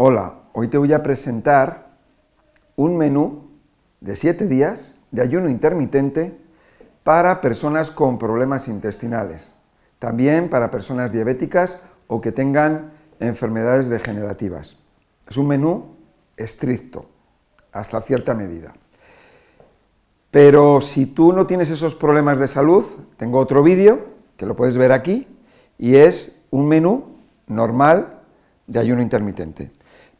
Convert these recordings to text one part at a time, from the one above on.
Hola, hoy te voy a presentar un menú de 7 días de ayuno intermitente para personas con problemas intestinales, también para personas diabéticas o que tengan enfermedades degenerativas. Es un menú estricto, hasta cierta medida. Pero si tú no tienes esos problemas de salud, tengo otro vídeo, que lo puedes ver aquí, y es un menú normal de ayuno intermitente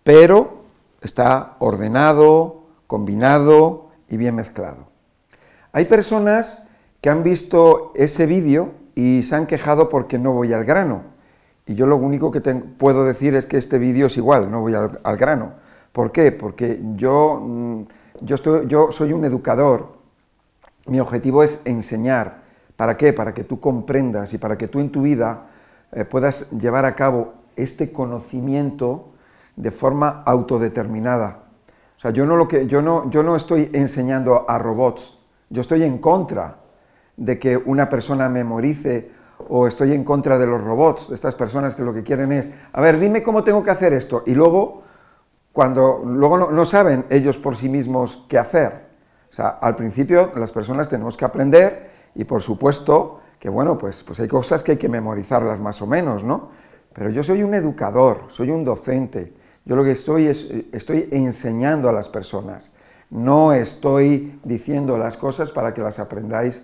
pero está ordenado, combinado y bien mezclado. Hay personas que han visto ese vídeo y se han quejado porque no voy al grano. Y yo lo único que puedo decir es que este vídeo es igual, no voy al, grano. ¿Por qué? Porque yo, mm, yo, soy un educador, mi objetivo es enseñar. ¿Para qué? Para que tú comprendas y para que tú en tu vida eh, puedas llevar a cabo este conocimiento de forma autodeterminada. O sea, yo no, lo que, yo no, yo no estoy enseñando a robots, yo estoy en contra de que una persona memorice o estoy en contra de los robots, de estas personas que lo que quieren es, a ver, dime cómo tengo que hacer esto, y luego, cuando luego no, no saben ellos por sí mismos qué hacer. O sea, al principio las personas tenemos que aprender y por supuesto que, bueno, pues, pues hay cosas que hay que memorizarlas más o menos, ¿no? Pero yo soy un educador, soy un docente, yo lo que estoy es, estoy enseñando a las personas, no estoy diciendo las cosas para que las aprendáis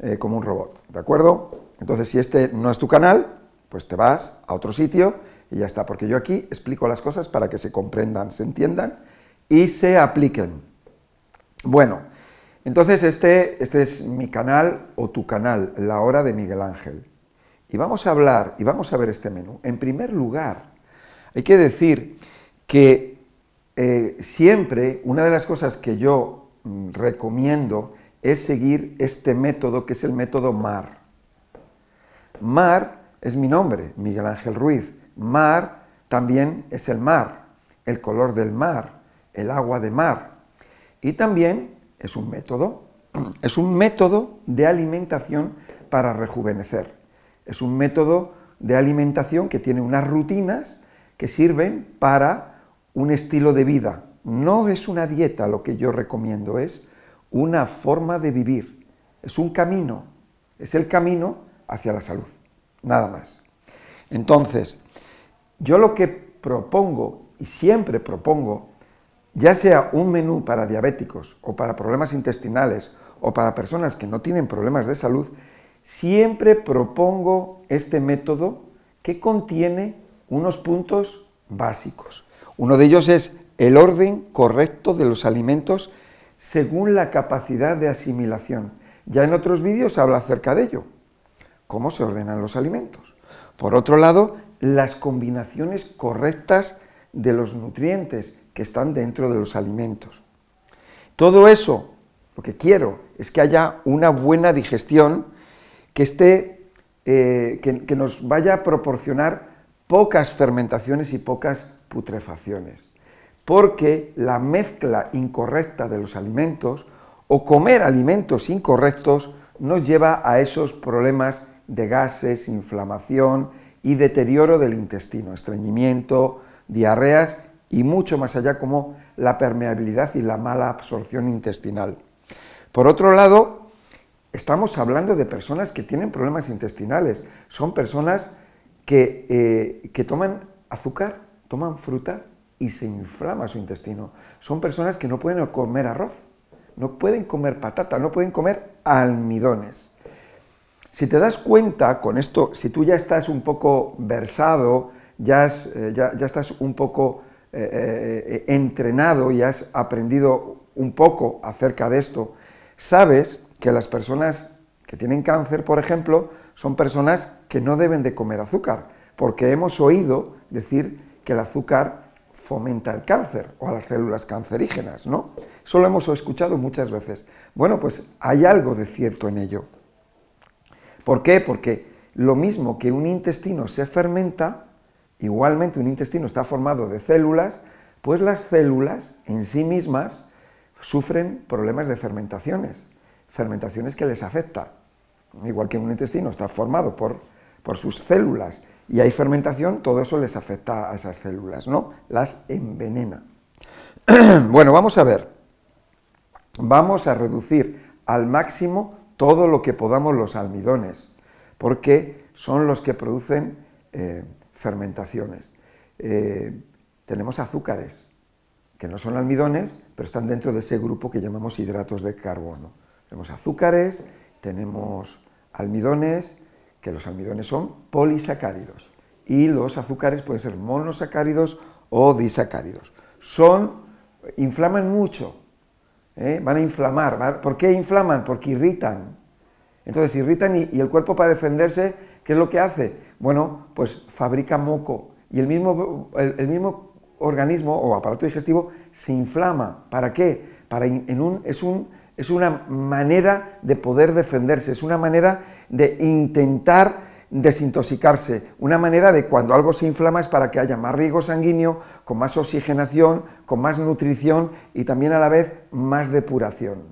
eh, como un robot, ¿de acuerdo? Entonces, si este no es tu canal, pues te vas a otro sitio y ya está, porque yo aquí explico las cosas para que se comprendan, se entiendan y se apliquen. Bueno, entonces este, este es mi canal o tu canal, La Hora de Miguel Ángel. Y vamos a hablar y vamos a ver este menú. En primer lugar, hay que decir que eh, siempre una de las cosas que yo mm, recomiendo es seguir este método que es el método MAR. MAR es mi nombre, Miguel Ángel Ruiz. MAR también es el mar, el color del mar, el agua de mar. Y también es un método, es un método de alimentación para rejuvenecer. Es un método de alimentación que tiene unas rutinas que sirven para un estilo de vida. No es una dieta lo que yo recomiendo, es una forma de vivir, es un camino, es el camino hacia la salud, nada más. Entonces, yo lo que propongo y siempre propongo, ya sea un menú para diabéticos o para problemas intestinales o para personas que no tienen problemas de salud, siempre propongo este método que contiene unos puntos básicos. Uno de ellos es el orden correcto de los alimentos según la capacidad de asimilación. Ya en otros vídeos habla acerca de ello, cómo se ordenan los alimentos. Por otro lado, las combinaciones correctas de los nutrientes que están dentro de los alimentos. Todo eso, lo que quiero es que haya una buena digestión que, esté, eh, que nos vaya a proporcionar pocas fermentaciones y pocas putrefacciones, porque la mezcla incorrecta de los alimentos o comer alimentos incorrectos nos lleva a esos problemas de gases, inflamación y deterioro del intestino, estreñimiento, diarreas y mucho más allá como la permeabilidad y la mala absorción intestinal. Por otro lado, estamos hablando de personas que tienen problemas intestinales, son personas eh, que, toman azúcar, toman fruta y se inflama su intestino. Son personas que no pueden comer arroz, no pueden comer patata, no pueden comer almidones. Si te das cuenta con esto, si tú ya estás un poco versado, ya, eh, ya, estás un poco eh, entrenado y has aprendido un poco acerca de esto, sabes que las personas que tienen cáncer, por ejemplo, son personas que no deben de comer azúcar, porque hemos oído decir que el azúcar fomenta el cáncer o a las células cancerígenas, ¿no? Eso lo hemos escuchado muchas veces. Bueno, pues hay algo de cierto en ello. ¿Por qué? Porque lo mismo que un intestino se fermenta, igualmente un intestino está formado de células, pues las células en sí mismas sufren problemas de fermentaciones, fermentaciones que les afectan igual que un intestino está formado por, sus células y hay fermentación, todo eso les afecta a esas células, ¿no? Las envenena. bueno, vamos a ver. Vamos a reducir al máximo todo lo que podamos los almidones, porque son los que producen eh, fermentaciones. Eh, tenemos azúcares, que no son almidones, pero están dentro de ese grupo que llamamos hidratos de carbono. Tenemos azúcares, tenemos almidones, que los almidones son polisacáridos, y los azúcares pueden ser monosacáridos o disacáridos. Son, inflaman mucho, ¿eh? van a inflamar. ¿Por qué inflaman? Porque irritan. Entonces irritan y, el cuerpo para defenderse, ¿qué es lo que hace? Bueno, pues fabrica moco y el mismo, el, mismo organismo o aparato digestivo se inflama. ¿Para qué? Para en un, es, un, es una manera de poder defenderse, es una manera de intentar desintoxicarse. Una manera de cuando algo se inflama es para que haya más riego sanguíneo, con más oxigenación, con más nutrición y también a la vez más depuración,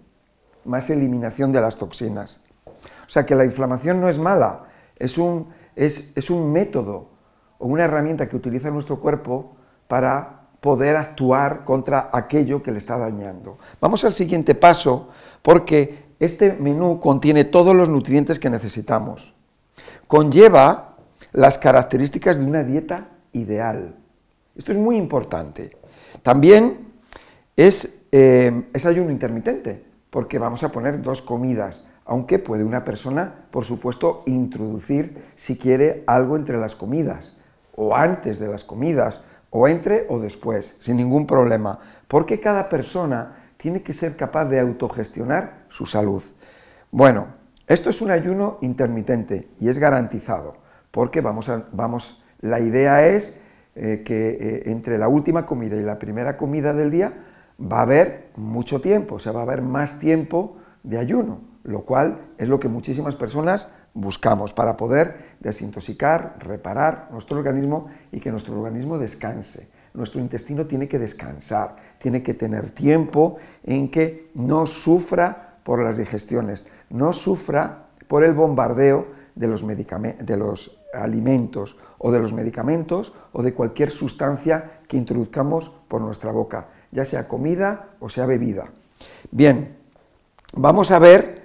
más eliminación de las toxinas. O sea que la inflamación no es mala, es un, es, es un método o una herramienta que utiliza nuestro cuerpo para poder actuar contra aquello que le está dañando. Vamos al siguiente paso porque este menú contiene todos los nutrientes que necesitamos conlleva las características de una dieta ideal. Esto es muy importante. También es, eh, ayuno intermitente, porque vamos a poner dos comidas, aunque puede una persona, por supuesto, introducir, si quiere, algo entre las comidas, o antes de las comidas, o entre o después, sin ningún problema, porque cada persona tiene que ser capaz de autogestionar su salud. Bueno, esto es un ayuno intermitente y es garantizado, porque vamos a, vamos, la idea es eh, que eh, entre la última comida y la primera comida del día va a haber mucho tiempo, o sea, va a haber más tiempo de ayuno, lo cual es lo que muchísimas personas buscamos para poder desintoxicar, reparar nuestro organismo y que nuestro organismo descanse. Nuestro intestino tiene que descansar, tiene que tener tiempo en que no sufra por las digestiones, no sufra por el bombardeo de los, de los alimentos o de los medicamentos o de cualquier sustancia que introduzcamos por nuestra boca, ya sea comida o sea bebida. Bien, vamos a ver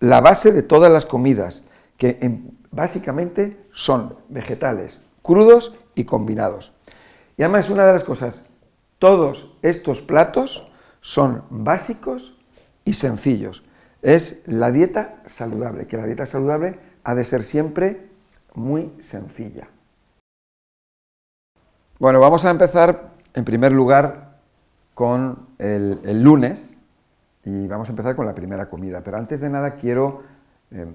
la base de todas las comidas, que básicamente son vegetales, crudos y combinados. Y además una de las cosas, todos estos platos son básicos y sencillos. Es la dieta saludable, que la dieta saludable ha de ser siempre muy sencilla. Bueno, vamos a empezar en primer lugar con el, lunes y vamos a empezar con la primera comida. Pero antes de nada quiero em,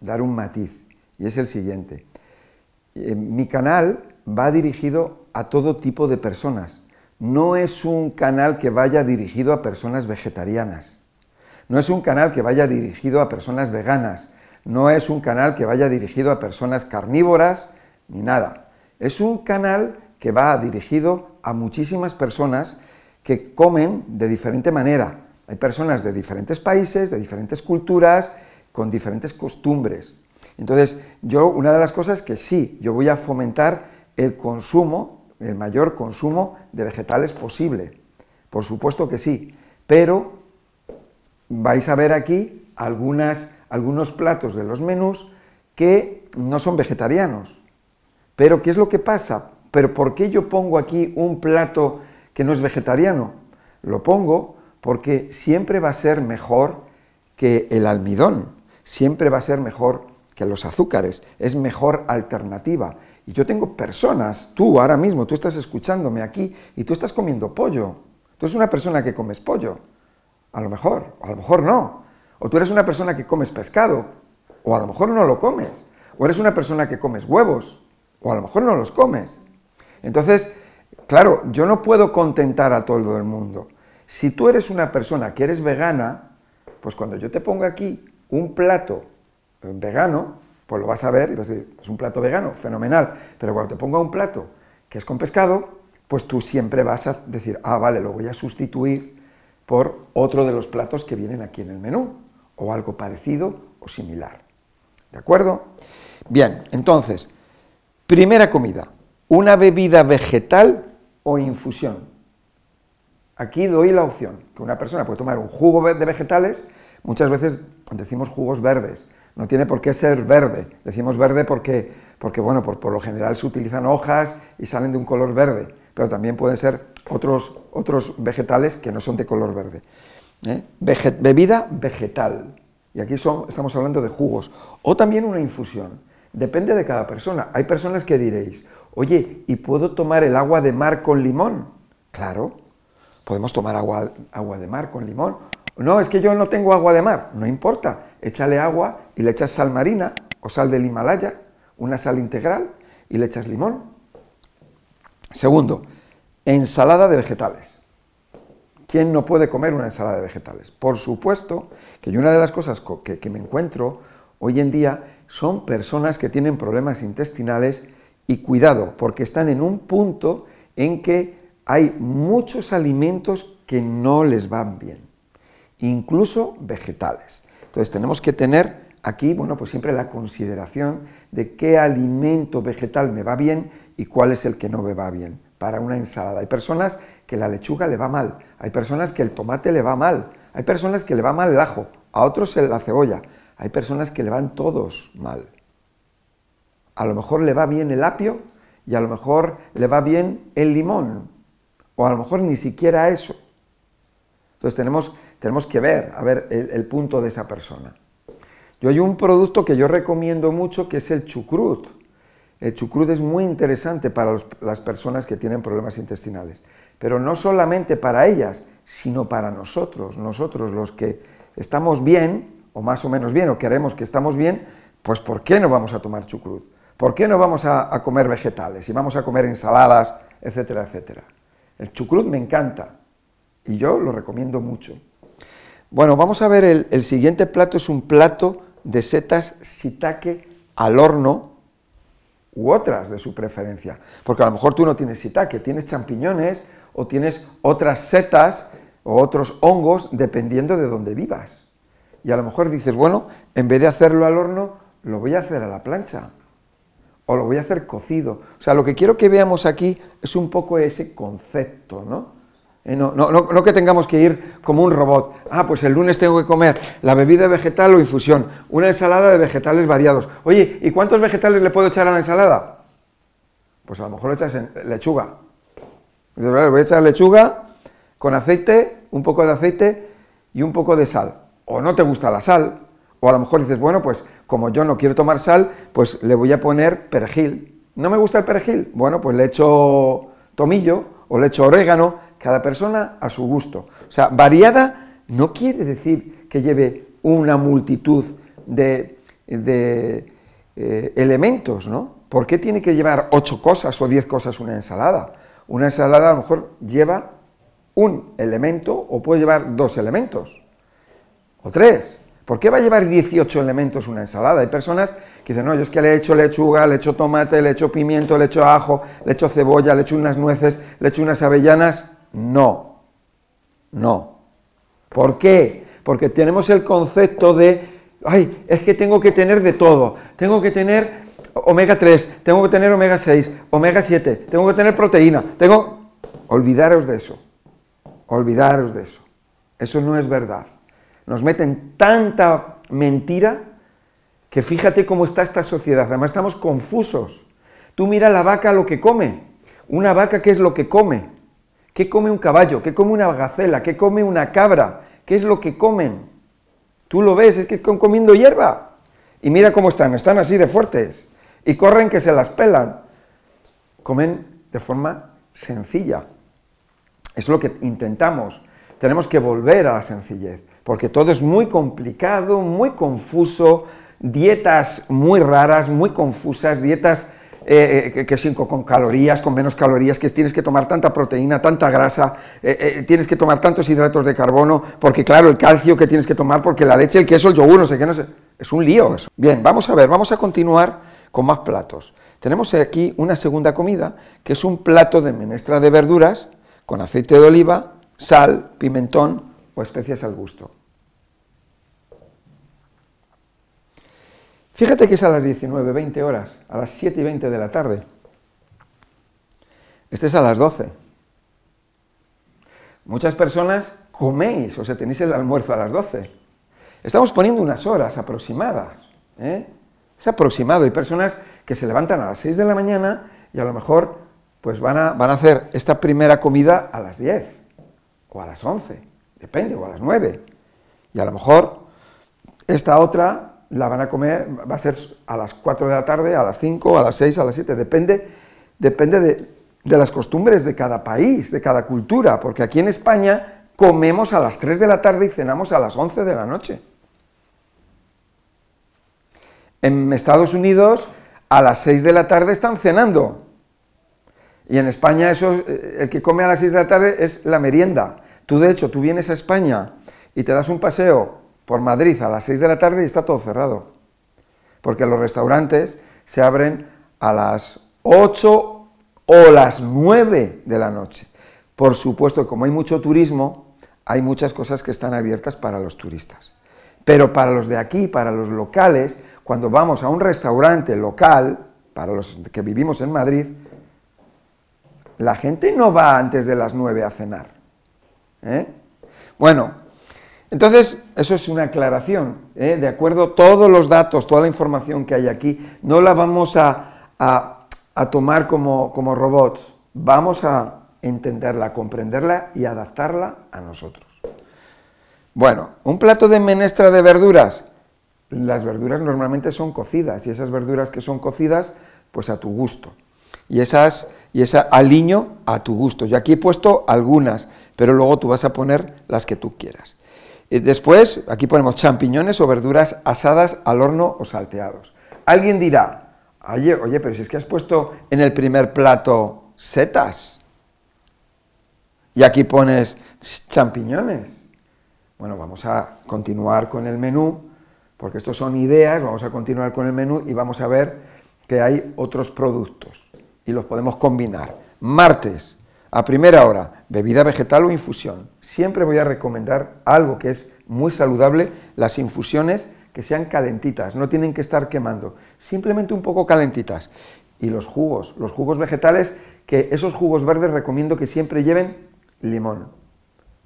dar un matiz y es el siguiente. mi canal va dirigido a todo tipo de personas, no es un canal que vaya dirigido a personas vegetarianas, no es un canal que vaya dirigido a personas veganas, no es un canal que vaya dirigido a personas carnívoras, ni nada. Es un canal que va dirigido a muchísimas personas que comen de diferente manera. Hay personas de diferentes países, de diferentes culturas, con diferentes costumbres. Entonces, yo una de las cosas que sí, yo voy a fomentar el consumo el mayor consumo de vegetales posible. Por supuesto que sí, pero vais a ver aquí algunas, algunos platos de los menús que no son vegetarianos. Pero ¿qué es lo que pasa? ¿Pero por qué yo pongo aquí un plato que no es vegetariano? Lo pongo porque siempre va a ser mejor que el almidón, siempre va a ser mejor que los azúcares, es mejor alternativa. Y yo tengo personas, tú ahora mismo, tú estás escuchándome aquí y tú estás comiendo pollo. Tú eres una persona que comes pollo, a lo mejor, a lo mejor no. O tú eres una persona que comes pescado, o a lo mejor no lo comes. O eres una persona que comes huevos, o a lo mejor no los comes. Entonces, claro, yo no puedo contentar a todo el mundo. Si tú eres una persona que eres vegana, pues cuando yo te pongo aquí un plato vegano, pues lo vas a ver y vas a decir, es un plato vegano, fenomenal, pero cuando te ponga un plato que es con pescado, pues tú siempre vas a decir, ah, vale, lo voy a sustituir por otro de los platos que vienen aquí en el menú, o algo parecido o similar. ¿De acuerdo? Bien, entonces, Primera comida, una bebida vegetal o infusión. Aquí doy la opción, que una persona puede tomar un jugo de vegetales, muchas veces decimos jugos verdes, no tiene por qué ser verde, decimos verde porque, porque bueno, por, por lo general se utilizan hojas y salen de un color verde, pero también pueden ser otros, otros vegetales que no son de color verde. ¿eh? bebida vegetal, y aquí son, estamos hablando de jugos, o también una infusión, depende de cada persona. Hay personas que diréis, oye, ¿y puedo tomar el agua de mar con limón? Claro, podemos tomar agua, agua de mar con limón. No, es que yo no tengo agua de mar, no importa, échale agua y le echas sal marina o sal del Himalaya, una sal integral, y le echas limón. Segundo, ensalada de vegetales. ¿Quién no puede comer una ensalada de vegetales? Por supuesto que una de las cosas que, que me encuentro hoy en día son personas que tienen problemas intestinales y cuidado, porque están en un punto en que hay muchos alimentos que no les van bien, incluso vegetales. Entonces tenemos que tener aquí, bueno, pues siempre la consideración de qué alimento vegetal me va bien y cuál es el que no me va bien para una ensalada. Hay personas que la lechuga le va mal, hay personas que el tomate le va mal, hay personas que le va mal el ajo, a otros la cebolla, hay personas que le van todos mal. A lo mejor le va bien el apio y a lo mejor le va bien el limón, o a lo mejor ni siquiera eso. Entonces tenemos tenemos que ver, a ver el, punto de esa persona. Yo hay un producto que yo recomiendo mucho que es el chucrut. El chucrut es muy interesante para las personas que tienen problemas intestinales, pero no solamente para ellas, sino para nosotros, nosotros los que estamos bien, o más o menos bien, o queremos que estamos bien, pues ¿por qué no vamos a tomar chucrut? ¿Por qué no vamos a, a comer vegetales y vamos a comer ensaladas, etcétera, etcétera? El chucrut me encanta y yo lo recomiendo mucho. Bueno, vamos a ver, el, siguiente plato es un plato de setas shiitake al horno u otras de su preferencia, porque a lo mejor tú no tienes shiitake, tienes champiñones o tienes otras setas o otros hongos dependiendo de dónde vivas. Y a lo mejor dices, bueno, en vez de hacerlo al horno, lo voy a hacer a la plancha o lo voy a hacer cocido. O sea, lo que quiero que veamos aquí es un poco ese concepto, ¿no? Eh, no, no, no, que tengamos que ir como un robot. Ah, pues el lunes tengo que comer la bebida vegetal o infusión, una ensalada de vegetales variados. Oye, ¿y cuántos vegetales le puedo echar a la ensalada? Pues a lo mejor le echas lechuga. Voy a echar lechuga con aceite, un poco de aceite y un poco de sal. O no te gusta la sal, o a lo mejor dices, bueno, pues como yo no quiero tomar sal, pues le voy a poner perejil. ¿No me gusta el perejil? Bueno, pues le echo tomillo o le echo orégano cada persona a su gusto. O sea, variada no quiere decir que lleve una multitud de, eh, elementos, ¿no? ¿Por qué tiene que llevar ocho cosas o diez cosas una ensalada? Una ensalada a lo mejor lleva un elemento o puede llevar dos elementos o tres. ¿Por qué va a llevar 18 elementos una ensalada? Hay personas que dicen, no, yo es que le echo lechuga, le echo tomate, le echo pimiento, le echo ajo, le echo cebolla, le echo unas nueces, le echo unas avellanas. No, no. ¿Por qué? Porque tenemos el concepto de, ay, es que tengo que tener de todo. Tengo que tener omega 3, tengo que tener omega 6, omega 7, tengo que tener proteína, tengo... Olvidaros de eso, olvidaros de eso. Eso no es verdad. Nos meten tanta mentira que fíjate cómo está esta sociedad. Además estamos confusos. Tú mira la vaca lo que come. Una vaca, ¿qué es lo que come? ¿Qué come un caballo? ¿Qué come una gacela? ¿Qué come una cabra? ¿Qué es lo que comen? Tú lo ves, es que están comiendo hierba. Y mira cómo están, están así de fuertes. Y corren que se las pelan. Comen de forma sencilla. Es lo que intentamos. Tenemos que volver a la sencillez, porque todo es muy complicado, muy confuso, dietas muy raras, muy confusas, dietas eh, eh, que, con calorías, con menos calorías, que tienes que tomar tanta proteína, tanta grasa, eh, tienes que tomar tantos hidratos de carbono, porque claro, el calcio que tienes que tomar, porque la leche, el queso, el yogur, no sé qué, no sé. Es un lío eso. Bien, vamos a ver, vamos a continuar con más platos. Tenemos aquí una segunda comida, que es un plato de menestra de verduras con aceite de oliva, sal, pimentón o especias al gusto. Fíjate que es a las 19, 20 horas, a las 7 y 20 de la tarde. Este es a las 12. Muchas personas coméis, o sea, tenéis el almuerzo a las 12. Estamos poniendo unas horas aproximadas. ¿eh? Es aproximado. Hay personas que se levantan a las 6 de la mañana y a lo mejor pues van a, van a hacer esta primera comida a las 10 o a las 11, depende, o a las 9. Y a lo mejor esta otra la van a comer, va a ser a las 4 de la tarde, a las 5, a las 6, a las 7, depende, depende de, de las costumbres de cada país, de cada cultura, porque aquí en España comemos a las 3 de la tarde y cenamos a las 11 de la noche. En Estados Unidos a las 6 de la tarde están cenando. Y en España eso, eh, el que come a las 6 de la tarde es la merienda. Tú de hecho, tú vienes a España y te das un paseo por Madrid a las 6 de la tarde y está todo cerrado. Porque los restaurantes se abren a las 8 o las 9 de la noche. Por supuesto, como hay mucho turismo, hay muchas cosas que están abiertas para los turistas. Pero para los de aquí, para los locales, cuando vamos a un restaurante local, para los que vivimos en Madrid, la gente no va antes de las 9 a cenar. ¿eh? Bueno, entonces, eso es una aclaración, ¿eh? de acuerdo, todos los datos, toda la información que hay aquí, no la vamos a tomar como, como robots, vamos a entenderla, comprenderla y adaptarla a nosotros. Bueno, un plato de menestra de verduras. Las verduras normalmente son cocidas y esas verduras que son cocidas, pues a tu gusto. Y esas y esa aliño a tu gusto. Yo aquí he puesto algunas, pero luego tú vas a poner las que tú quieras. Después, aquí ponemos champiñones o verduras asadas al horno o salteados. Alguien dirá, Oye, oye, pero si es que has puesto en el primer plato setas y aquí pones champiñones. Bueno, vamos a continuar con el menú, porque estos son ideas, vamos a continuar con el menú y vamos a ver que hay otros productos y los podemos combinar. Martes, a primera hora, bebida vegetal o infusión. Siempre voy a recomendar algo que es muy saludable, las infusiones que sean calentitas, no tienen que estar quemando, simplemente un poco calentitas. Y los jugos, los jugos vegetales, que esos jugos verdes recomiendo que siempre lleven limón,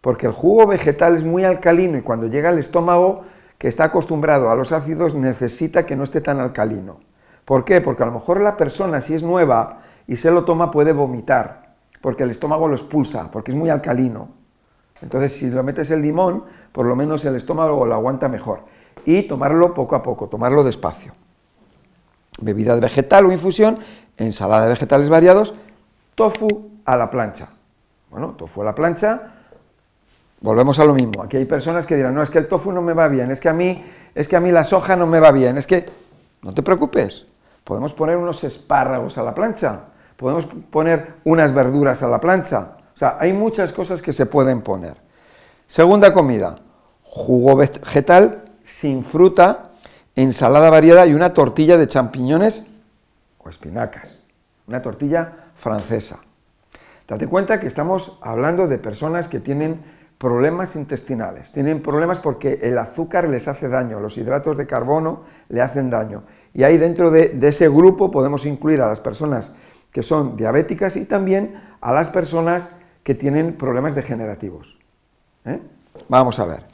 porque el jugo vegetal es muy alcalino y cuando llega al estómago, que está acostumbrado a los ácidos, necesita que no esté tan alcalino. ¿Por qué? Porque a lo mejor la persona, si es nueva y se lo toma, puede vomitar, porque el estómago lo expulsa, porque es muy alcalino. Entonces, si lo metes el limón, por lo menos el estómago lo aguanta mejor y tomarlo poco a poco, tomarlo despacio. Bebida vegetal o infusión, ensalada de vegetales variados, tofu a la plancha. Bueno, tofu a la plancha, volvemos a lo mismo. Aquí hay personas que dirán, no, es que el tofu no me va bien, es que a mí, es que a mí la soja no me va bien, es que, no te preocupes, podemos poner unos espárragos a la plancha, podemos poner unas verduras a la plancha, o sea, hay muchas cosas que se pueden poner. Segunda comida, jugo vegetal sin fruta, ensalada variada y una tortilla de champiñones o espinacas, una tortilla francesa. Date cuenta que estamos hablando de personas que tienen problemas intestinales, tienen problemas porque el azúcar les hace daño, los hidratos de carbono le hacen daño. Y ahí dentro de, ese grupo podemos incluir a las personas que son diabéticas y también a las personas que tienen problemas degenerativos. ¿eh? Vamos a ver.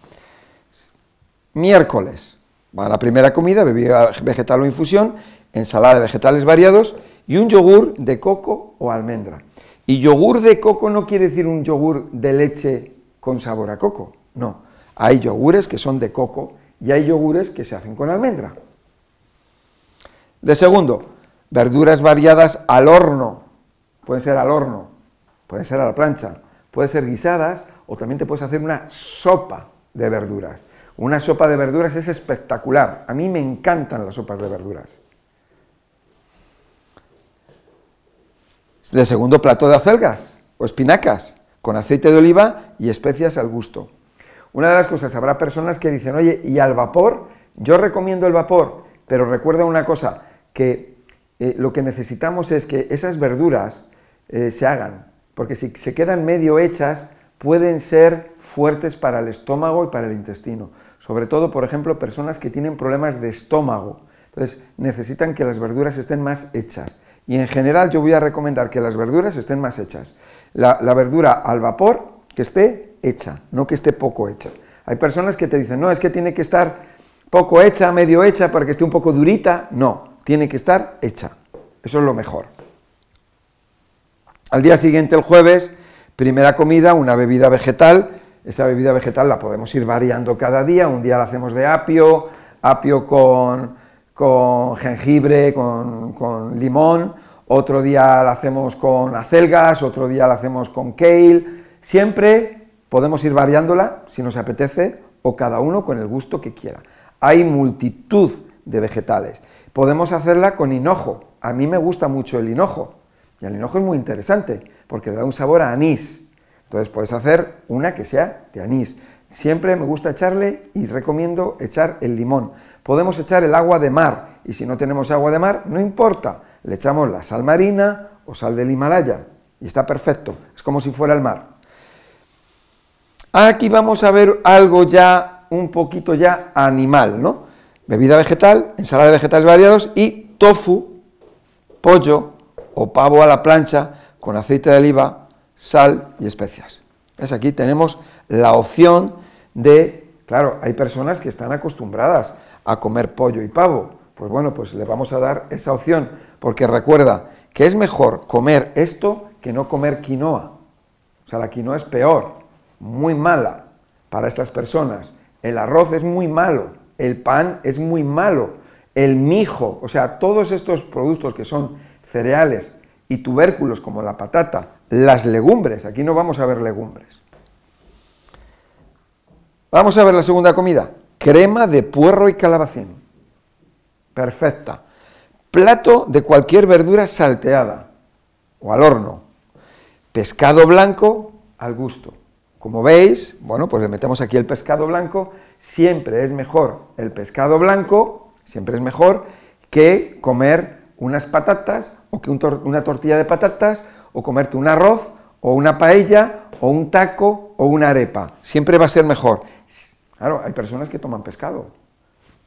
Miércoles, la primera comida, bebida vegetal o infusión, ensalada de vegetales variados y un yogur de coco o almendra. Y yogur de coco no quiere decir un yogur de leche con sabor a coco, no. Hay yogures que son de coco y hay yogures que se hacen con almendra. De segundo, verduras variadas al horno. Pueden ser al horno, pueden ser a la plancha, pueden ser guisadas o también te puedes hacer una sopa de verduras. Una sopa de verduras es espectacular. A mí me encantan las sopas de verduras. De segundo plato de acelgas o espinacas, con aceite de oliva y especias al gusto. Una de las cosas, habrá personas que dicen, oye, ¿y al vapor? Yo recomiendo el vapor, pero recuerda una cosa, que eh, lo que necesitamos es que esas verduras eh, se hagan, porque si se quedan medio hechas, pueden ser fuertes para el estómago y para el intestino. Sobre todo, por ejemplo, personas que tienen problemas de estómago. Entonces necesitan que las verduras estén más hechas. Y en general yo voy a recomendar que las verduras estén más hechas. La, la verdura al vapor que esté hecha, no que esté poco hecha. Hay personas que te dicen, no, es que tiene que estar poco hecha, medio hecha, para que esté un poco durita. No, tiene que estar hecha. Eso es lo mejor. Al día siguiente, el jueves, primera comida, una bebida vegetal. Esa bebida vegetal la podemos ir variando cada día. Un día la hacemos de apio, apio con, con jengibre, con, con limón. Otro día la hacemos con acelgas, otro día la hacemos con kale. Siempre podemos ir variándola si nos apetece o cada uno con el gusto que quiera. Hay multitud de vegetales. Podemos hacerla con hinojo. A mí me gusta mucho el hinojo. Y el hinojo es muy interesante porque le da un sabor a anís. Entonces puedes hacer una que sea de anís. Siempre me gusta echarle y recomiendo echar el limón. Podemos echar el agua de mar y si no tenemos agua de mar, no importa. Le echamos la sal marina o sal del Himalaya y está perfecto. Es como si fuera el mar. Aquí vamos a ver algo ya un poquito ya animal, ¿no? Bebida vegetal, ensalada de vegetales variados y tofu, pollo o pavo a la plancha con aceite de oliva, sal y especias. ¿Ves? Aquí tenemos la opción de, claro, hay personas que están acostumbradas a comer pollo y pavo, pues bueno, pues le vamos a dar esa opción, porque recuerda que es mejor comer esto que no comer quinoa. O sea, la quinoa es peor, muy mala para estas personas. El arroz es muy malo, el pan es muy malo, el mijo, o sea, todos estos productos que son cereales y tubérculos como la patata, las legumbres, aquí no vamos a ver legumbres. Vamos a ver la segunda comida, crema de puerro y calabacín. Perfecta. Plato de cualquier verdura salteada o al horno. Pescado blanco al gusto. Como veis, bueno, pues le metemos aquí el pescado blanco, siempre es mejor el pescado blanco, siempre es mejor que comer unas patatas o que una tortilla de patatas o comerte un arroz o una paella o un taco o una arepa. Siempre va a ser mejor. Claro, hay personas que toman pescado.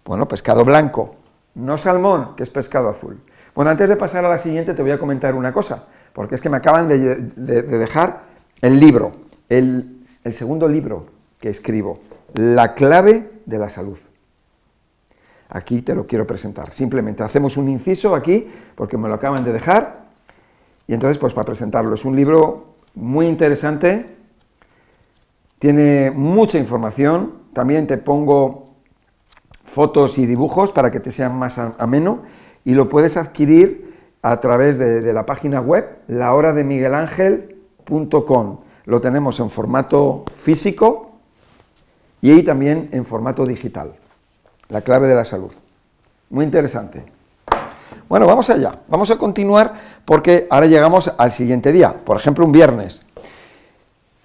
Bueno, pescado blanco, no salmón, que es pescado azul. Bueno, antes de pasar a la siguiente te voy a comentar una cosa, porque es que me acaban de, de dejar el libro, el segundo libro que escribo, La clave de la salud. Aquí te lo quiero presentar. Simplemente hacemos un inciso aquí, porque me lo acaban de dejar, y entonces pues para presentarlo. Es un libro muy interesante, tiene mucha información, también te pongo fotos y dibujos para que te sean más ameno, y lo puedes adquirir a través de, de la página web lahorademiguelangel.com lo tenemos en formato físico y también en formato digital. La clave de la salud. Muy interesante. Bueno, vamos allá. Vamos a continuar porque ahora llegamos al siguiente día, por ejemplo, un viernes.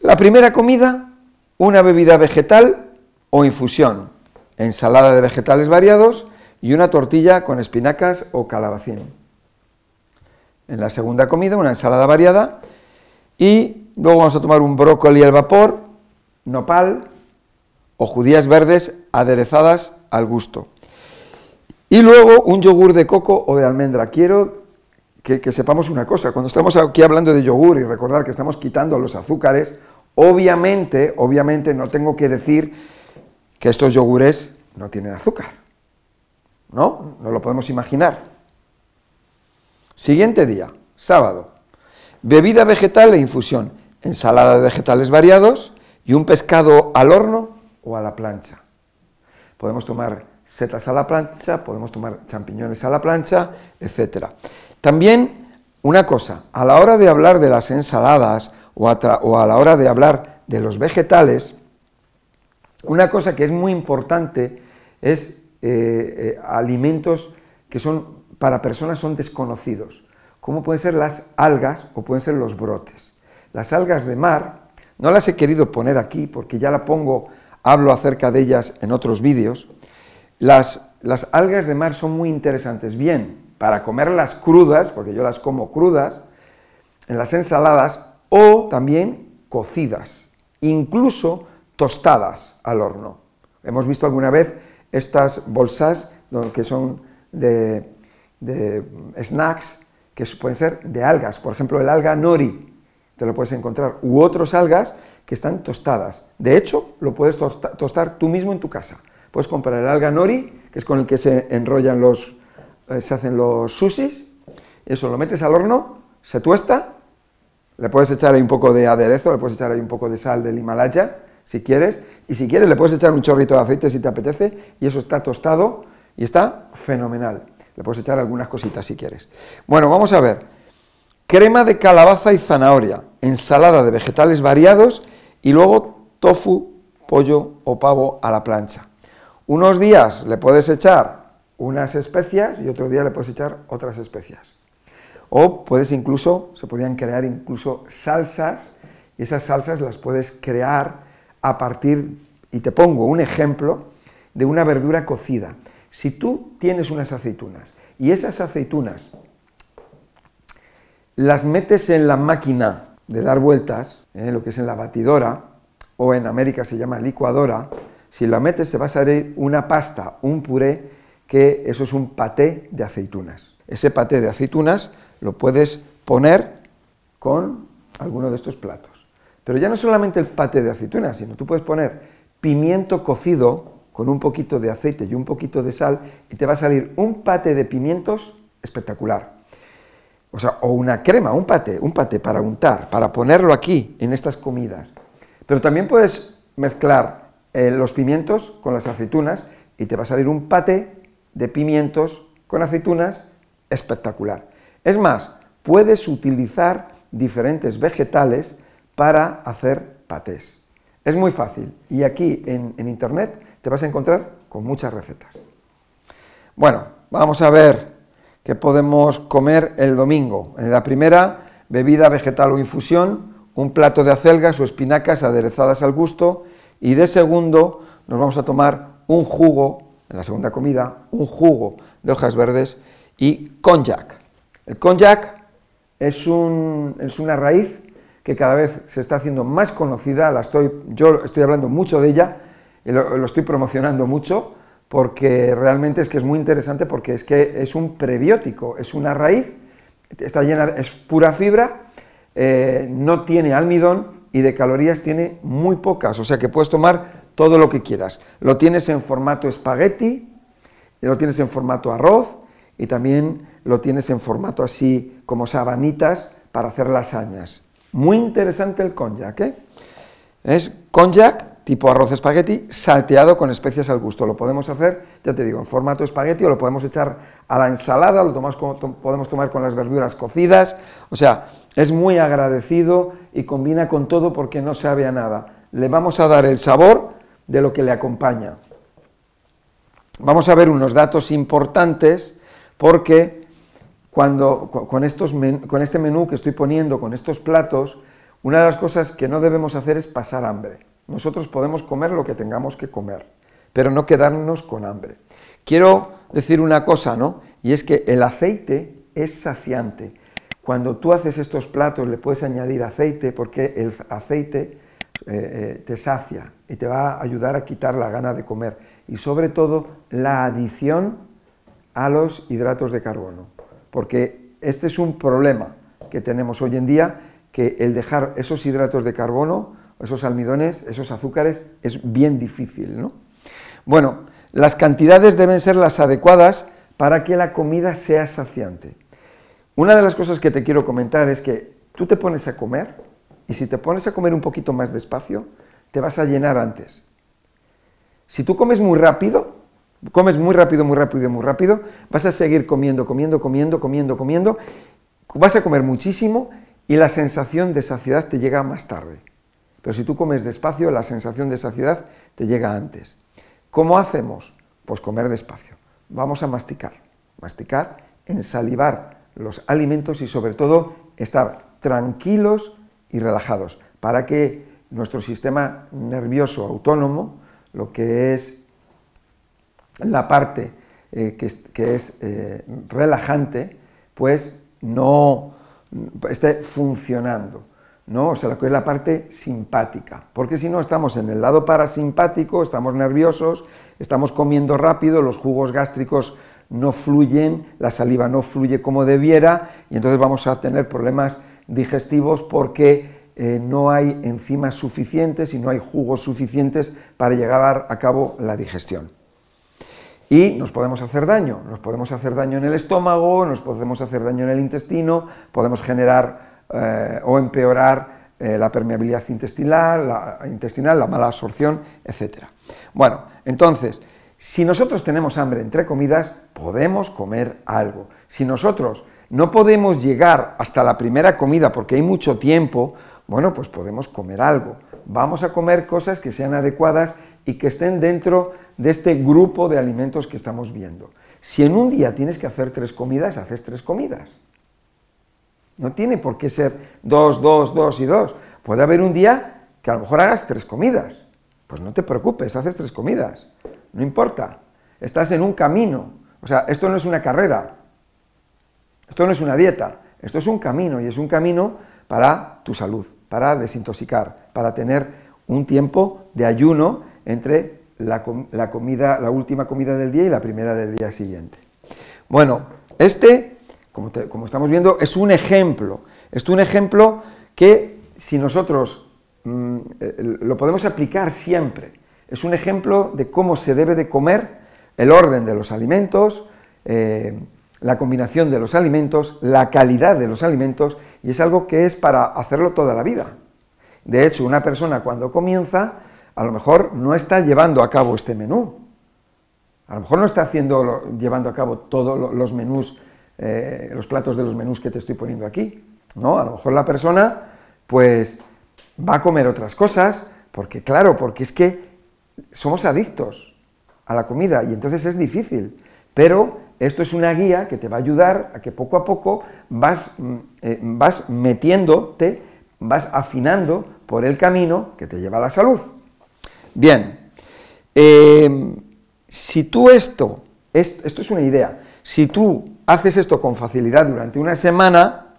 La primera comida, una bebida vegetal o infusión, ensalada de vegetales variados y una tortilla con espinacas o calabacín. En la segunda comida, una ensalada variada y Luego vamos a tomar un brócoli al vapor, nopal o judías verdes aderezadas al gusto. Y luego un yogur de coco o de almendra. Quiero que, que, sepamos una cosa, cuando estamos aquí hablando de yogur y recordar que estamos quitando los azúcares, obviamente, obviamente no tengo que decir que estos yogures no tienen azúcar. ¿No? No lo podemos imaginar. Siguiente día, sábado. Bebida vegetal e infusión ensalada de vegetales variados y un pescado al horno o a la plancha. Podemos tomar setas a la plancha, podemos tomar champiñones a la plancha, etc. También una cosa, a la hora de hablar de las ensaladas o a, la hora de hablar de los vegetales, una cosa que es muy importante es eh, eh, alimentos que son para personas son desconocidos, como pueden ser las algas o pueden ser los brotes. Las algas de mar, no las he querido poner aquí porque ya la pongo, hablo acerca de ellas en otros vídeos. Las, las algas de mar son muy interesantes, bien para comerlas crudas, porque yo las como crudas, en las ensaladas, o también cocidas, incluso tostadas al horno. Hemos visto alguna vez estas bolsas que son de, snacks que pueden ser de algas, por ejemplo el alga nori, te lo puedes encontrar, u otros algas que están tostadas. De hecho, lo puedes tostar tú mismo en tu casa. Puedes comprar el alga nori, que es con el que se enrollan los, eh, se hacen los sushis, eso lo metes al horno, se tuesta, le puedes echar ahí un poco de aderezo, le puedes echar ahí un poco de sal del Himalaya, si quieres, y si quieres le puedes echar un chorrito de aceite si te apetece, y eso está tostado y está fenomenal. Le puedes echar algunas cositas si quieres. Bueno, vamos a ver. Crema de calabaza y zanahoria, ensalada de vegetales variados y luego tofu, pollo o pavo a la plancha. Unos días le puedes echar unas especias y otro día le puedes echar otras especias. O puedes incluso, se podrían crear incluso salsas y esas salsas las puedes crear a partir, y te pongo un ejemplo, de una verdura cocida. Si tú tienes unas aceitunas y esas aceitunas las metes en la máquina de dar vueltas, en lo que es en la batidora, o en América se llama licuadora, si la metes se va a salir una pasta, un puré, que eso es un paté de aceitunas. Ese paté de aceitunas lo puedes poner con alguno de estos platos. Pero ya no solamente el paté de aceitunas, sino tú puedes poner pimiento cocido con un poquito de aceite y un poquito de sal y te va a salir un paté de pimientos espectacular. O sea, o una crema, un paté, un paté para untar, para ponerlo aquí en estas comidas. Pero también puedes mezclar eh, los pimientos con las aceitunas y te va a salir un paté de pimientos con aceitunas espectacular. Es más, puedes utilizar diferentes vegetales para hacer patés. Es muy fácil y aquí en internet te vas a encontrar con muchas recetas. Bueno, vamos a ver qué podemos comer el domingo. En la primera, bebida vegetal o infusión, un plato de acelgas o espinacas aderezadas al gusto y de segundo nos vamos a tomar un jugo, en la segunda comida, un jugo de hojas verdes y konjac. El konjac es, un, es una raíz que cada vez se está haciendo más conocida, la estoy, yo estoy hablando mucho de ella, lo, estoy promocionando mucho porque realmente es que es muy interesante porque es que es un prebiótico, es una raíz, está llena, es pura fibra, eh, no tiene almidón y de calorías tiene muy pocas, o sea que puedes tomar todo lo que quieras. Lo tienes en formato espagueti, lo tienes en formato arroz y también lo tienes en formato así como sabanitas para hacer lasañas. Muy interesante el konjac, ¿eh? Es konjac tipo arroz espagueti, salteado con especias al gusto. Lo podemos hacer, ya te digo, en formato espagueti o lo podemos echar a la ensalada, lo podemos tomar con las verduras cocidas. O sea, es muy agradecido y combina con todo porque no sabe a nada. Le vamos a dar el sabor de lo que le acompaña. Vamos a ver unos datos importantes porque cuando, con, estos con este menú que estoy poniendo, con estos platos, una de las cosas que no debemos hacer es pasar hambre. Nosotros podemos comer lo que tengamos que comer, pero no quedarnos con hambre. Quiero decir una cosa, ¿no? Y es que el aceite es saciante. Cuando tú haces estos platos le puedes añadir aceite porque el aceite eh, eh, te sacia y te va a ayudar a quitar la gana de comer. Y sobre todo la adición a los hidratos de carbono. Porque este es un problema que tenemos hoy en día, que el dejar esos hidratos de carbono esos almidones, esos azúcares, es bien difícil, ¿no? Bueno, las cantidades deben ser las adecuadas para que la comida sea saciante. Una de las cosas que te quiero comentar es que tú te pones a comer y si te pones a comer un poquito más despacio, te vas a llenar antes. Si tú comes muy rápido, comes muy rápido, muy rápido, muy rápido, vas a seguir comiendo, comiendo, comiendo, comiendo, comiendo, vas a comer muchísimo y la sensación de saciedad te llega más tarde. Pero si tú comes despacio, la sensación de saciedad te llega antes. ¿Cómo hacemos? Pues comer despacio. Vamos a masticar. Masticar, ensalivar los alimentos y sobre todo estar tranquilos y relajados para que nuestro sistema nervioso autónomo, lo que es la parte eh, que, es, eh, relajante, pues no esté funcionando. ¿No? O sea, lo que es la parte simpática, porque si no estamos en el lado parasimpático, estamos nerviosos, estamos comiendo rápido, los jugos gástricos no fluyen, la saliva no fluye como debiera y entonces vamos a tener problemas digestivos porque eh, no hay enzimas suficientes y no hay jugos suficientes para llevar a cabo la digestión. Y nos podemos hacer daño, nos podemos hacer daño en el estómago, nos podemos hacer daño en el intestino, podemos generar eh, o empeorar eh, la permeabilidad intestinal la, intestinal, la mala absorción, etc. Bueno, entonces, si nosotros tenemos hambre entre comidas, podemos comer algo. Si nosotros no podemos llegar hasta la primera comida porque hay mucho tiempo, bueno, pues podemos comer algo. Vamos a comer cosas que sean adecuadas y que estén dentro de este grupo de alimentos que estamos viendo. Si en un día tienes que hacer tres comidas, haces tres comidas. No tiene por qué ser dos, dos, dos y dos. Puede haber un día que a lo mejor hagas tres comidas. Pues no te preocupes, haces tres comidas. No importa. Estás en un camino. O sea, esto no es una carrera. Esto no es una dieta. Esto es un camino y es un camino para tu salud, para desintoxicar, para tener un tiempo de ayuno entre la, comida, la última comida del día y la primera del día siguiente. Bueno, este, como, estamos viendo, es un ejemplo. Es un ejemplo que si nosotros mm, eh, lo podemos aplicar siempre, es un ejemplo de cómo se debe de comer, el orden de los alimentos, eh, la combinación de los alimentos, la calidad de los alimentos, y es algo que es para hacerlo toda la vida. De hecho, una persona cuando comienza a lo mejor no está llevando a cabo este menú. A lo mejor no está haciendo, llevando a cabo todos los menús, eh, los platos de los menús que te estoy poniendo aquí. No, a lo mejor la persona, pues, va a comer otras cosas, porque claro, porque es que somos adictos a la comida y entonces es difícil. Pero esto es una guía que te va a ayudar a que poco a poco vas, mm, eh, vas metiéndote, vas afinando por el camino que te lleva a la salud. Bien, eh, si tú esto, esto es una idea, si tú haces esto con facilidad durante una semana,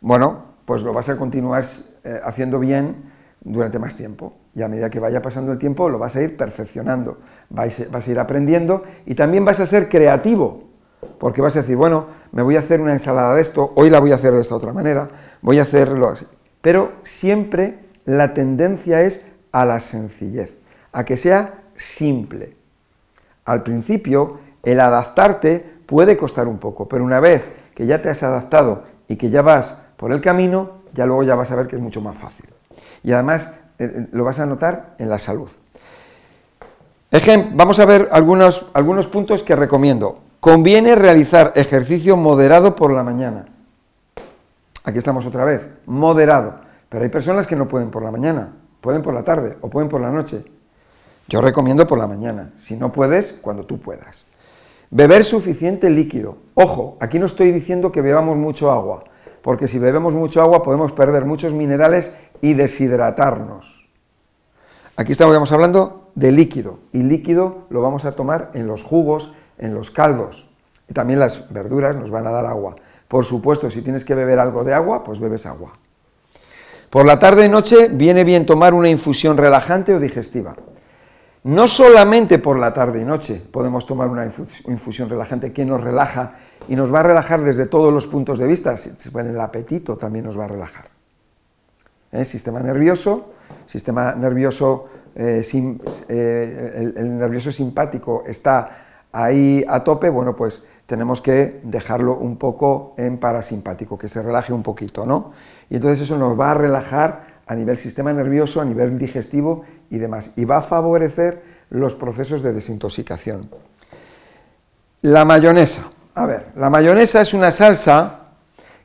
bueno, pues lo vas a continuar eh, haciendo bien durante más tiempo. Y a medida que vaya pasando el tiempo lo vas a ir perfeccionando, vas, vas a ir aprendiendo y también vas a ser creativo, porque vas a decir, bueno, me voy a hacer una ensalada de esto, hoy la voy a hacer de esta otra manera, voy a hacerlo así. Pero siempre la tendencia es a la sencillez a que sea simple. Al principio, el adaptarte puede costar un poco, pero una vez que ya te has adaptado y que ya vas por el camino, ya luego ya vas a ver que es mucho más fácil. Y además eh, eh, lo vas a notar en la salud. vamos a ver algunos, algunos puntos que recomiendo. Conviene realizar ejercicio moderado por la mañana. Aquí estamos otra vez, moderado. Pero hay personas que no pueden por la mañana, pueden por la tarde o pueden por la noche. Yo recomiendo por la mañana, si no puedes, cuando tú puedas. Beber suficiente líquido. Ojo, aquí no estoy diciendo que bebamos mucho agua, porque si bebemos mucho agua podemos perder muchos minerales y deshidratarnos. Aquí estamos hablando de líquido, y líquido lo vamos a tomar en los jugos, en los caldos. Y también las verduras nos van a dar agua. Por supuesto, si tienes que beber algo de agua, pues bebes agua. Por la tarde y noche viene bien tomar una infusión relajante o digestiva. No solamente por la tarde y noche podemos tomar una infusión relajante que nos relaja y nos va a relajar desde todos los puntos de vista, el apetito también nos va a relajar. ¿Eh? Sistema nervioso, sistema nervioso, eh, eh, el, nervioso simpático está ahí a tope, bueno, pues tenemos que dejarlo un poco en parasimpático, que se relaje un poquito, ¿no? Y entonces eso nos va a relajar a nivel sistema nervioso, a nivel digestivo y demás, y va a favorecer los procesos de desintoxicación. La mayonesa. A ver, la mayonesa es una salsa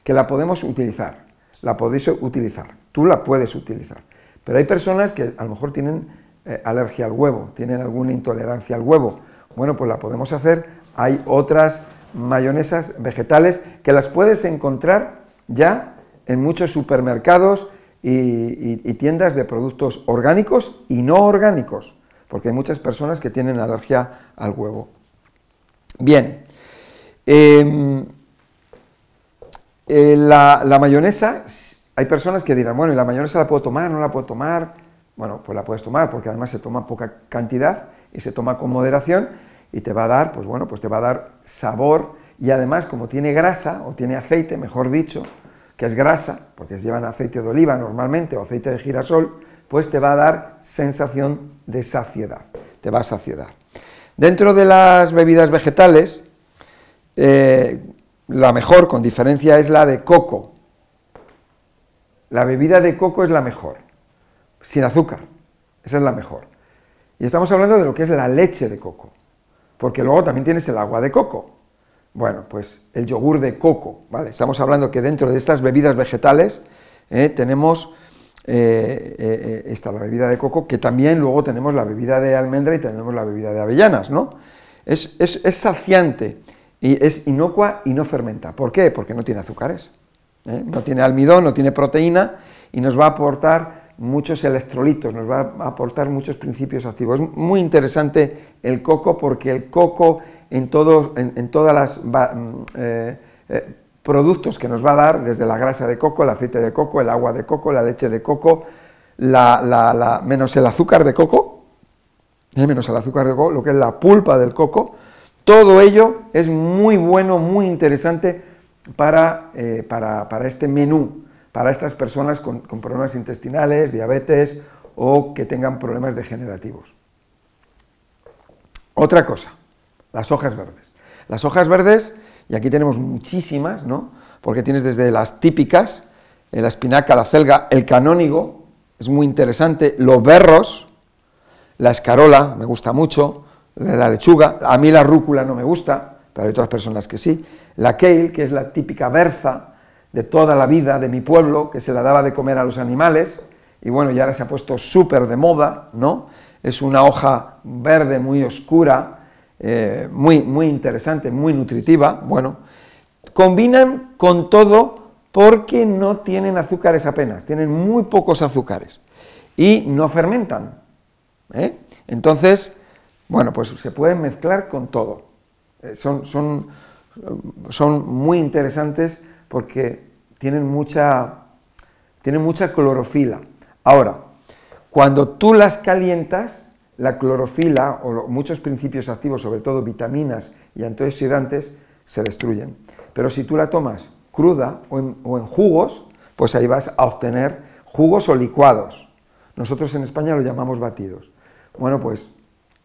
que la podemos utilizar, la podéis utilizar, tú la puedes utilizar, pero hay personas que a lo mejor tienen eh, alergia al huevo, tienen alguna intolerancia al huevo, bueno, pues la podemos hacer, hay otras mayonesas vegetales que las puedes encontrar ya en muchos supermercados, y, tiendas de productos orgánicos y no orgánicos, porque hay muchas personas que tienen alergia al huevo. Bien, em, eh, la, mayonesa, hay personas que dirán, bueno, ¿y la mayonesa la puedo tomar? ¿No la puedo tomar? Bueno, pues la puedes tomar porque además se toma poca cantidad y se toma con moderación y te va a dar, pues bueno, pues te va a dar sabor y además como tiene grasa o tiene aceite, mejor dicho, que es grasa, porque llevan aceite de oliva normalmente o aceite de girasol, pues te va a dar sensación de saciedad, te va a saciedad. Dentro de las bebidas vegetales, eh, la mejor, con diferencia, es la de coco. La bebida de coco es la mejor, sin azúcar, esa es la mejor. Y estamos hablando de lo que es la leche de coco, porque luego también tienes el agua de coco. Bueno, pues el yogur de coco, ¿vale? Estamos hablando que dentro de estas bebidas vegetales eh, tenemos eh, eh, esta, la bebida de coco, que también luego tenemos la bebida de almendra y tenemos la bebida de avellanas, ¿no? Es, saciante y es inocua y no fermenta. ¿Por qué? Porque no tiene azúcares, no tiene almidón, no tiene proteína y nos va a aportar muchos electrolitos, nos va a aportar muchos principios activos. Es muy interesante el coco porque el coco en, todos, en, todas las mm, eh, eh, productos que nos va a dar, desde la grasa de coco, el aceite de coco, el agua de coco, la leche de coco, la, menos el azúcar de coco, eh, menos el azúcar de coco, lo que es la pulpa del coco, todo ello es muy bueno, muy interesante para, para, este menú, para estas personas con, con problemas intestinales, diabetes o que tengan problemas degenerativos. Otra cosa, las hojas verdes. Las hojas verdes, y aquí tenemos muchísimas, ¿no? Porque tienes desde las típicas, la espinaca, la celga, el canónigo, es muy interesante, los berros, la escarola, me gusta mucho, la lechuga, a mí la rúcula no me gusta, pero hay otras personas que sí, la kale, que es la típica berza de toda la vida de mi pueblo, que se la daba de comer a los animales, y bueno, ya ahora se ha puesto súper de moda, ¿no? Es una hoja verde muy oscura, eh, muy, muy interesante, muy nutritiva, bueno, combinan con todo porque no tienen azúcares apenas, tienen muy pocos azúcares y no fermentan. ¿eh? Entonces, bueno, pues se pueden mezclar con todo. Eh, son, son, son muy interesantes porque tienen mucha, tienen mucha clorofila. Ahora, cuando tú las calientas, la clorofila o muchos principios activos, sobre todo vitaminas y antioxidantes, se destruyen. Pero si tú la tomas cruda o en, jugos, pues ahí vas a obtener jugos o licuados. Nosotros en España lo llamamos batidos. Bueno, pues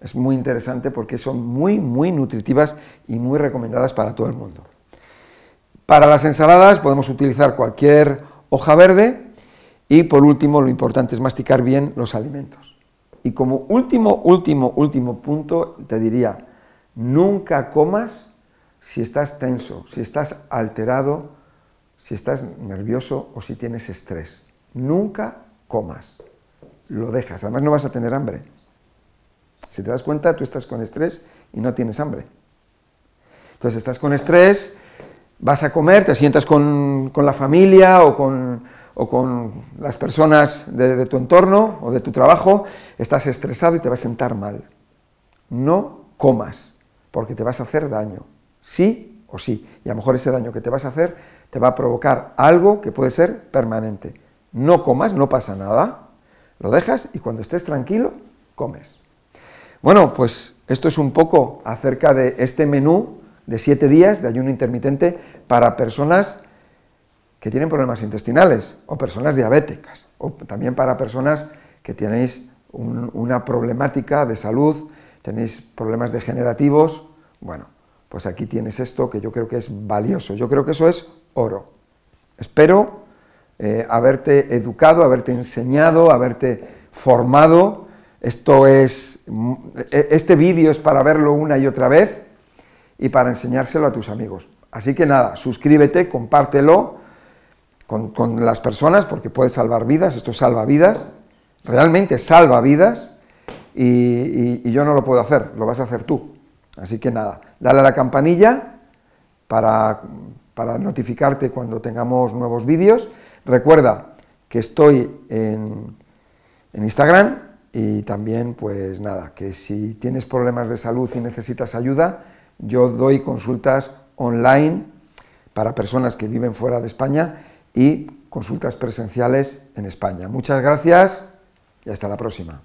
es muy interesante porque son muy, muy nutritivas y muy recomendadas para todo el mundo. Para las ensaladas podemos utilizar cualquier hoja verde y por último lo importante es masticar bien los alimentos. Y como último, último, último punto, te diría, nunca comas si estás tenso, si estás alterado, si estás nervioso o si tienes estrés. Nunca comas. Lo dejas. Además no vas a tener hambre. Si te das cuenta, tú estás con estrés y no tienes hambre. Entonces estás con estrés, vas a comer, te sientas con, con la familia o con o con las personas de, tu entorno o de tu trabajo, estás estresado y te vas a sentar mal. No comas, porque te vas a hacer daño, sí o sí. Y a lo mejor ese daño que te vas a hacer te va a provocar algo que puede ser permanente. No comas, no pasa nada, lo dejas y cuando estés tranquilo, comes. Bueno, pues esto es un poco acerca de este menú de siete días de ayuno intermitente para personas que tienen problemas intestinales o personas diabéticas, o también para personas que tenéis una problemática de salud, tenéis problemas degenerativos, bueno, pues aquí tienes esto que yo creo que es valioso, yo creo que eso es oro. Espero eh, haberte educado, haberte enseñado, haberte formado. Esto es, e, este vídeo es para verlo una y otra vez y para enseñárselo a tus amigos. Así que nada, suscríbete, compártelo con, las personas porque puede salvar vidas, esto salva vidas, realmente salva vidas y, yo no lo puedo hacer, lo vas a hacer tú. Así que nada, dale a la campanilla para, para notificarte cuando tengamos nuevos vídeos. Recuerda que estoy en, en Instagram y también, pues nada, que si tienes problemas de salud y necesitas ayuda, yo doy consultas online para personas que viven fuera de España y consultas presenciales en España. Muchas gracias y hasta la próxima.